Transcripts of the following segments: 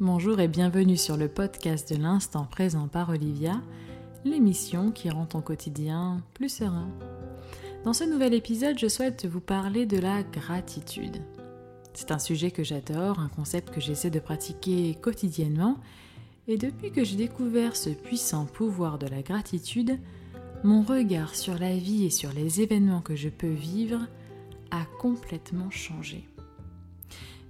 Bonjour et bienvenue sur le podcast de l'instant présent par Olivia, l'émission qui rend ton quotidien plus serein. Dans ce nouvel épisode, je souhaite vous parler de la gratitude. C'est un sujet que j'adore, un concept que j'essaie de pratiquer quotidiennement, et depuis que j'ai découvert ce puissant pouvoir de la gratitude, mon regard sur la vie et sur les événements que je peux vivre a complètement changé.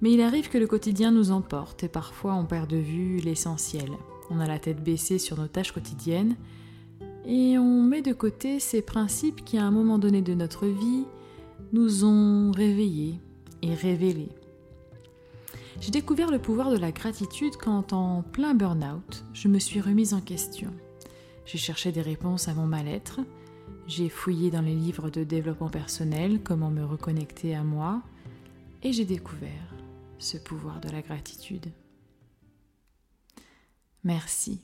Mais il arrive que le quotidien nous emporte et parfois on perd de vue l'essentiel. On a la tête baissée sur nos tâches quotidiennes et on met de côté ces principes qui à un moment donné de notre vie nous ont réveillés et révélés. J'ai découvert le pouvoir de la gratitude quand en plein burn-out, je me suis remise en question. J'ai cherché des réponses à mon mal-être, j'ai fouillé dans les livres de développement personnel comment me reconnecter à moi et j'ai découvert ce pouvoir de la gratitude. Merci.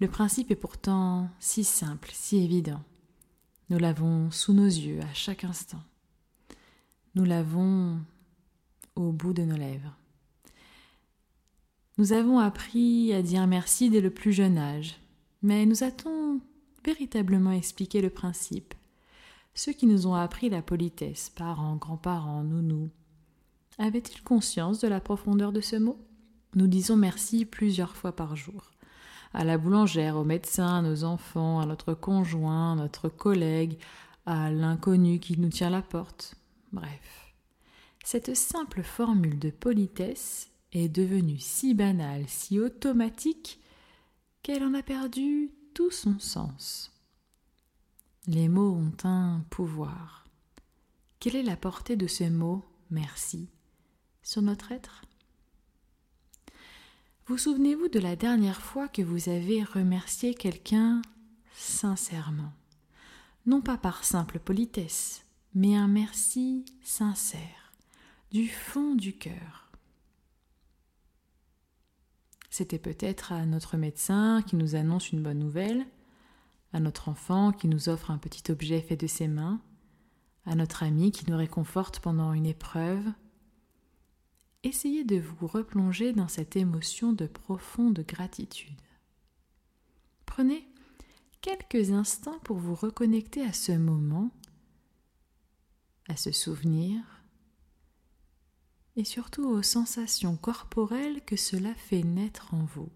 Le principe est pourtant si simple, si évident. Nous l'avons sous nos yeux à chaque instant. Nous l'avons au bout de nos lèvres. Nous avons appris à dire merci dès le plus jeune âge, mais nous a-t-on véritablement expliqué le principe? Ceux qui nous ont appris la politesse, parents, grands-parents, nounous, avait-il conscience de la profondeur de ce mot? Nous disons merci plusieurs fois par jour. À la boulangère, au médecin, à nos enfants, à notre conjoint, à notre collègue, à l'inconnu qui nous tient la porte. Bref. Cette simple formule de politesse est devenue si banale, si automatique, qu'elle en a perdu tout son sens. Les mots ont un pouvoir. Quelle est la portée de ce mot merci? Sur notre être Vous souvenez-vous de la dernière fois que vous avez remercié quelqu'un sincèrement? Non pas par simple politesse, mais un merci sincère, du fond du cœur. C'était peut-être à notre médecin qui nous annonce une bonne nouvelle, à notre enfant qui nous offre un petit objet fait de ses mains, à notre ami qui nous réconforte pendant une épreuve, essayez de vous replonger dans cette émotion de profonde gratitude. Prenez quelques instants pour vous reconnecter à ce moment, à ce souvenir, et surtout aux sensations corporelles que cela fait naître en vous.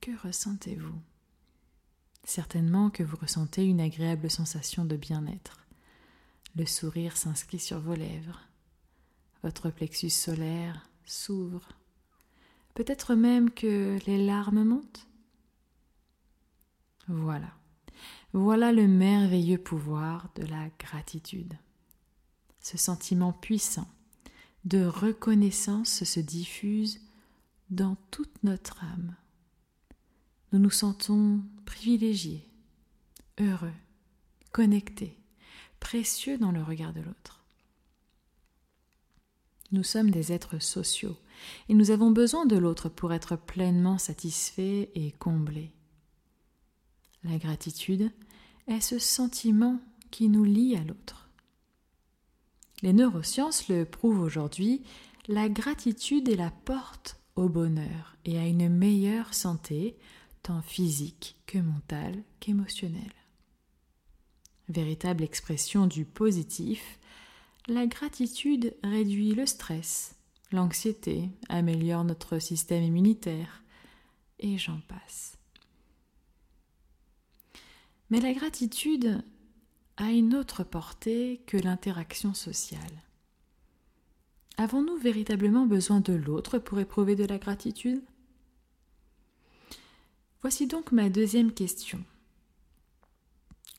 Que ressentez-vous? Certainement que vous ressentez une agréable sensation de bien-être. Le sourire s'inscrit sur vos lèvres. Votre plexus solaire s'ouvre. Peut-être même que les larmes montent. Voilà. Voilà le merveilleux pouvoir de la gratitude. Ce sentiment puissant de reconnaissance se diffuse dans toute notre âme nous nous sentons privilégiés, heureux, connectés, précieux dans le regard de l'autre. Nous sommes des êtres sociaux et nous avons besoin de l'autre pour être pleinement satisfaits et comblés. La gratitude est ce sentiment qui nous lie à l'autre. Les neurosciences le prouvent aujourd'hui, la gratitude est la porte au bonheur et à une meilleure santé tant physique que mentale qu'émotionnelle. Véritable expression du positif, la gratitude réduit le stress, l'anxiété, améliore notre système immunitaire, et j'en passe. Mais la gratitude a une autre portée que l'interaction sociale. Avons-nous véritablement besoin de l'autre pour éprouver de la gratitude? Voici donc ma deuxième question.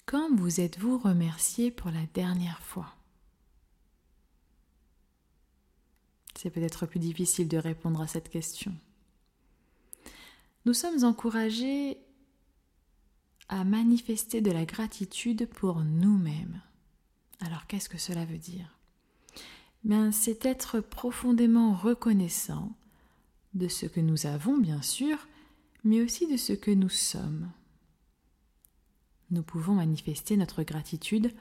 Quand vous êtes-vous remercié pour la dernière fois? C'est peut-être plus difficile de répondre à cette question. Nous sommes encouragés à manifester de la gratitude pour nous-mêmes. Alors qu'est-ce que cela veut dire? Bien, c'est être profondément reconnaissant de ce que nous avons, bien sûr, mais aussi de ce que nous sommes. Nous pouvons manifester notre gratitude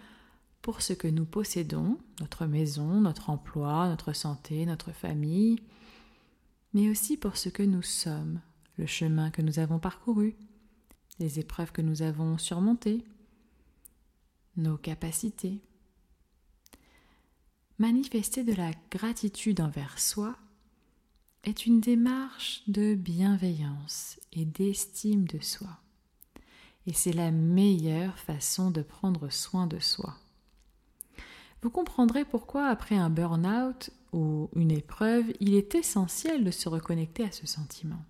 pour ce que nous possédons, notre maison, notre emploi, notre santé, notre famille, mais aussi pour ce que nous sommes, le chemin que nous avons parcouru, les épreuves que nous avons surmontées, nos capacités. Manifester de la gratitude envers soi est une démarche de bienveillance et d'estime de soi. Et c'est la meilleure façon de prendre soin de soi. Vous comprendrez pourquoi après un burn-out ou une épreuve, il est essentiel de se reconnecter à ce sentiment.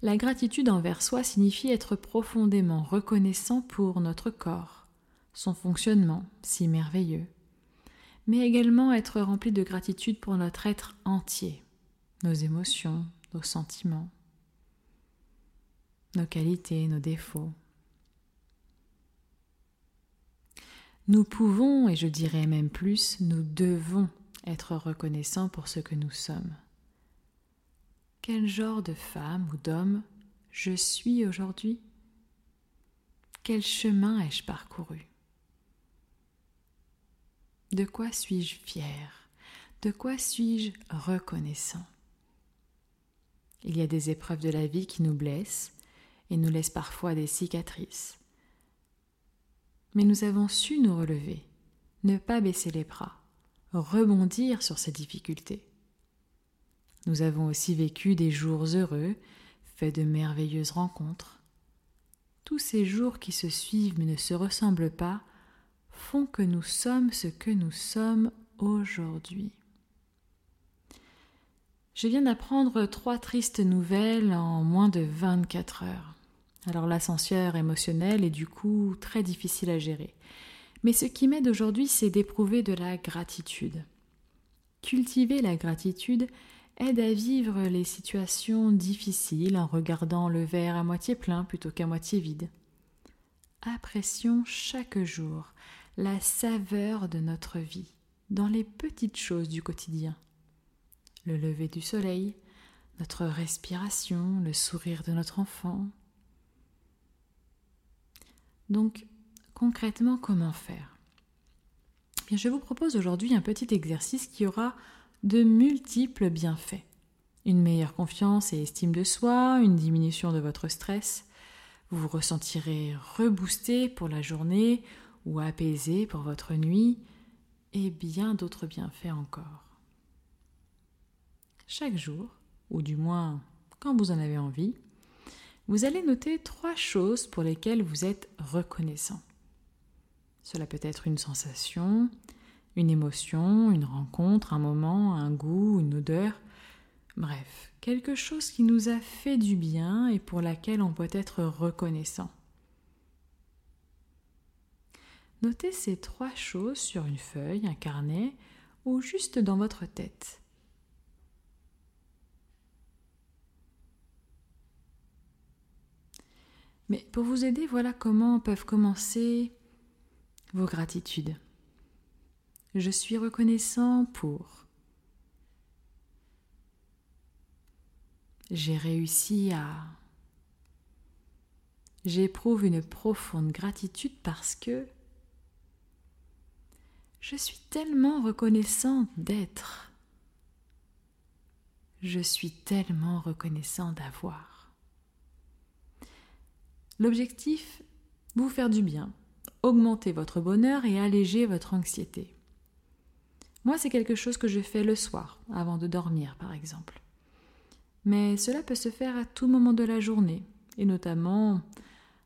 La gratitude envers soi signifie être profondément reconnaissant pour notre corps, son fonctionnement si merveilleux, mais également être rempli de gratitude pour notre être entier, nos émotions, nos sentiments, nos qualités, nos défauts. Nous pouvons, et je dirais même plus, nous devons être reconnaissants pour ce que nous sommes. Quel genre de femme ou d'homme je suis aujourd'hui? Quel chemin ai-je parcouru? De quoi suis-je fier? De quoi suis-je reconnaissant? Il y a des épreuves de la vie qui nous blessent et nous laissent parfois des cicatrices. Mais nous avons su nous relever, ne pas baisser les bras, rebondir sur ces difficultés. Nous avons aussi vécu des jours heureux, fait de merveilleuses rencontres. Tous ces jours qui se suivent mais ne se ressemblent pas font que nous sommes ce que nous sommes aujourd'hui. Je viens d'apprendre trois tristes nouvelles en moins de 24 heures. Alors l'ascenseur émotionnel est du coup très difficile à gérer. Mais ce qui m'aide aujourd'hui, c'est d'éprouver de la gratitude. Cultiver la gratitude aide à vivre les situations difficiles en regardant le verre à moitié plein plutôt qu'à moitié vide. Apprécions chaque jour la saveur de notre vie dans les petites choses du quotidien. Le lever du soleil, notre respiration, le sourire de notre enfant. Donc, concrètement, comment faire? Je vous propose aujourd'hui un petit exercice qui aura de multiples bienfaits. Une meilleure confiance et estime de soi, une diminution de votre stress, vous vous ressentirez reboosté pour la journée ou apaisé pour votre nuit, et bien d'autres bienfaits encore. Chaque jour, ou du moins quand vous en avez envie, vous allez noter trois choses pour lesquelles vous êtes reconnaissant. Cela peut être une sensation, une émotion, une rencontre, un moment, un goût, une odeur, bref, quelque chose qui nous a fait du bien et pour laquelle on peut être reconnaissant. Notez ces trois choses sur une feuille, un carnet ou juste dans votre tête. Mais pour vous aider, voilà comment peuvent commencer vos gratitudes. Je suis reconnaissant pour. J'ai réussi à. J'éprouve une profonde gratitude parce que je suis tellement reconnaissant d'être. Je suis tellement reconnaissant d'avoir. L'objectif, vous faire du bien, augmenter votre bonheur et alléger votre anxiété. Moi, c'est quelque chose que je fais le soir, avant de dormir, par exemple. Mais cela peut se faire à tout moment de la journée, et notamment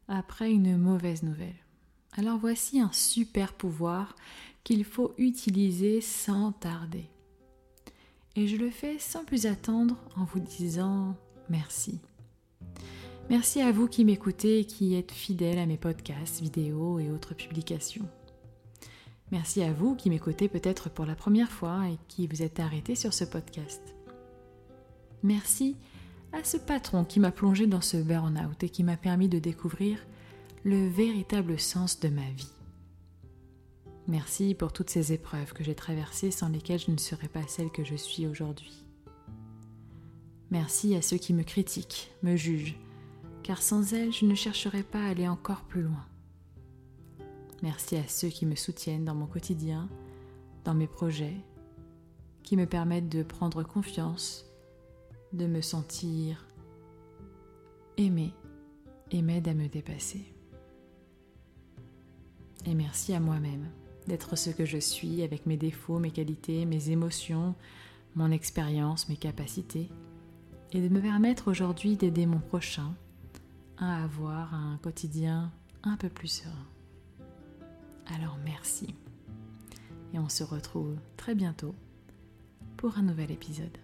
après une mauvaise nouvelle. Alors voici un super pouvoir qu'il faut utiliser sans tarder. Et je le fais sans plus attendre en vous disant merci. Merci à vous qui m'écoutez et qui êtes fidèles à mes podcasts, vidéos et autres publications. Merci à vous qui m'écoutez peut-être pour la première fois et qui vous êtes arrêté sur ce podcast. Merci à ce patron qui m'a plongé dans ce burn-out et qui m'a permis de découvrir le véritable sens de ma vie. Merci pour toutes ces épreuves que j'ai traversées sans lesquelles je ne serais pas celle que je suis aujourd'hui. Merci à ceux qui me critiquent, me jugent, car sans elles, je ne chercherais pas à aller encore plus loin. Merci à ceux qui me soutiennent dans mon quotidien, dans mes projets, qui me permettent de prendre confiance, de me sentir aimée et m'aident à me dépasser. Et merci à moi-même d'être ce que je suis avec mes défauts, mes qualités, mes émotions, mon expérience, mes capacités, et de me permettre aujourd'hui d'aider mon prochain à avoir un quotidien un peu plus serein. Alors merci. Et on se retrouve très bientôt pour un nouvel épisode.